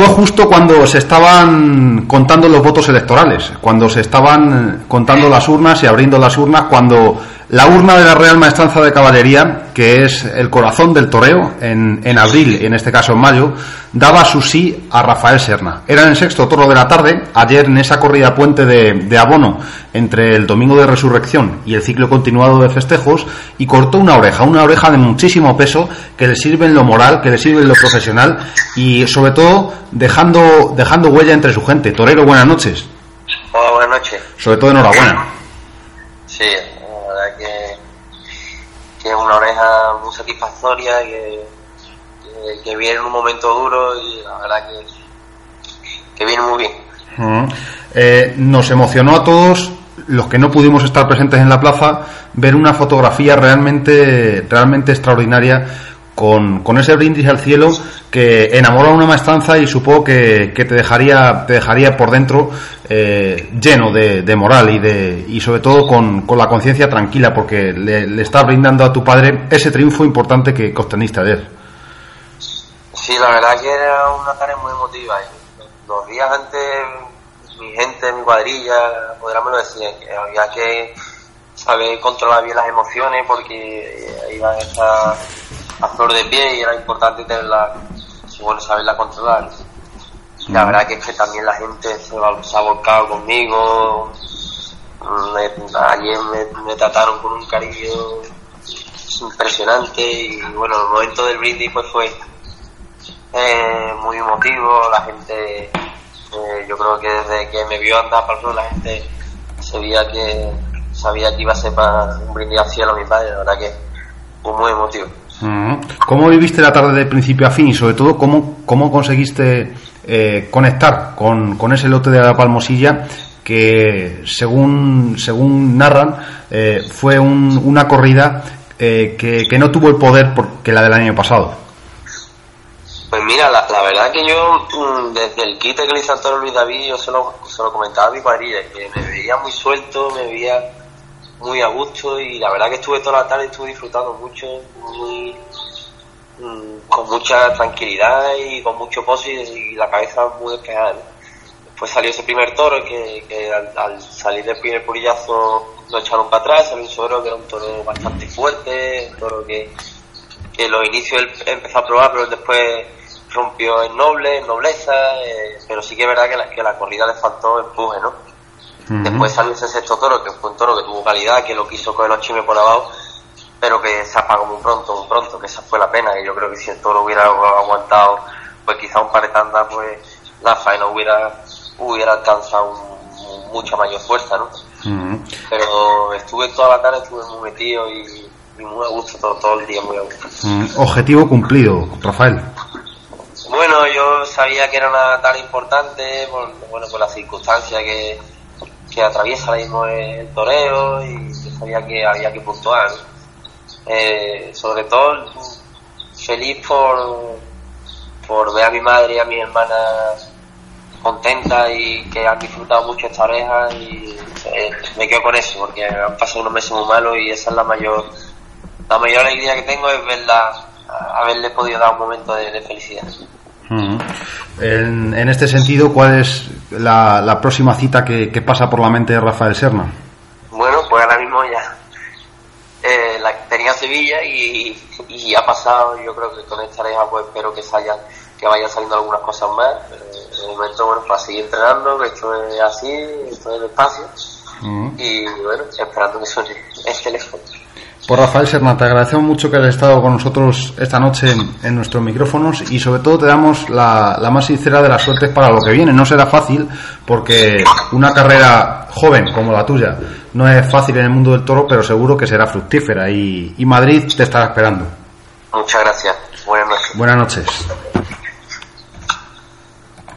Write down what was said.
fue justo cuando se estaban contando los votos electorales, cuando se estaban contando las urnas y abriendo las urnas, cuando la urna de la Real Maestranza de Caballería, que es el corazón del toreo, en, en abril, en este caso en mayo, daba su sí a Rafael Serna. Era en el sexto toro de la tarde, ayer en esa corrida puente de, de abono entre el domingo de resurrección y el ciclo continuado de festejos, y cortó una oreja, una oreja de muchísimo peso que le sirve en lo moral, que le sirve en lo profesional y sobre todo dejando, dejando huella entre su gente. Torero, buenas noches. Hola, buenas noches. Sobre todo enhorabuena. Sí, la verdad que, que es una oreja muy que viene en un momento duro y la verdad que, que viene muy bien. Mm. Eh, nos emocionó a todos los que no pudimos estar presentes en la plaza ver una fotografía realmente realmente extraordinaria con, con ese brindis al cielo que enamora una maestranza y supongo que, que te dejaría te dejaría por dentro eh, lleno de, de moral y de y sobre todo con, con la conciencia tranquila porque le, le estás brindando a tu padre ese triunfo importante que, obteniste ayer. Sí, la verdad que era una tarea muy emotiva. y Los días antes, mi gente, mi cuadrilla, podrán me lo decían, que había que saber controlar bien las emociones porque iban a estar a flor de pie y era importante tenerla, bueno, saberla controlar. Y la verdad que es que también la gente se, va- se ha volcado conmigo. Me- ayer me, me trataron con un cariño impresionante y bueno, el momento del brindis pues fue eh, muy emotivo, la gente, eh, yo creo que desde que me vio andar por el suelo, la gente sabía que sabía que iba a ser para un brindis al cielo a mi padre, la verdad que fue muy emotivo. Mm. ¿Cómo viviste la tarde de principio a fin y sobre todo cómo, cómo conseguiste eh, conectar con, con ese lote de la Palmosilla que según, según narran eh, fue un- una corrida eh, que, que no tuvo el poder que la del año pasado? Pues mira, la, la verdad que yo, mm, desde el quite que le hizo Antonio Luis David, yo se lo, se lo comentaba a mi cuadrilla, que me veía muy suelto, me veía muy a gusto y la verdad que estuve toda la tarde, estuve disfrutando mucho, muy, mm, con mucha tranquilidad y con mucho pozo y, la cabeza muy despejada. Después salió ese primer toro que, que al, al salir del primer purillazo lo echaron para atrás, salió un toro que era un toro bastante fuerte, un toro que, que los inicios él empezó a probar, pero después rompió en noble, en nobleza, eh, pero sí que es verdad que la, que la corrida le faltó empuje, ¿no? Después salió ese sexto toro, que fue un toro que tuvo calidad, que lo quiso coger los chimes por abajo, pero que se apagó muy pronto, muy pronto, que esa fue la pena, que yo creo que si el toro hubiera aguantado, pues quizá un par de tandas, pues la faena hubiera, hubiera alcanzado un- mucha mayor fuerza, ¿no? Mm. Pero estuve toda la tarde, estuve muy metido y, y muy a gusto, todo, todo el día muy a gusto. Objetivo cumplido, Rafael. Bueno, yo sabía que era una tarea importante, por, bueno, por las circunstancias que, que atraviesa ahora mismo el toreo y yo sabía que había que puntuar. Eh, sobre todo, feliz por, por ver a mi madre y a mi hermana contentas y que han disfrutado mucho esta oreja y eh, me quedo con eso porque han pasado unos meses muy malos y esa es la mayor la mayor alegría que tengo es verla haberle podido dar un momento de, de felicidad. Mm. En, en este sentido, ¿cuál es la, la próxima cita que, que pasa por la mente de Rafael Serna? Bueno, pues ahora mismo ya eh, la tenía Sevilla y, y ha pasado, yo creo que con esta oreja pues espero que salgan, que vayan saliendo algunas cosas más. Eh, de momento, bueno, para seguir entrenando, que esto es así, esto es despacio. Y bueno, esperando que suene el teléfono. Pues Rafael Serna, te agradecemos mucho que hayas estado con nosotros esta noche en, en nuestros micrófonos y sobre todo te damos la, la más sincera de las suertes para lo que viene. No será fácil porque una carrera joven como la tuya no es fácil en el mundo del toro, pero seguro que será fructífera y, y Madrid te estará esperando. Muchas gracias. Buenas noches. Buenas noches.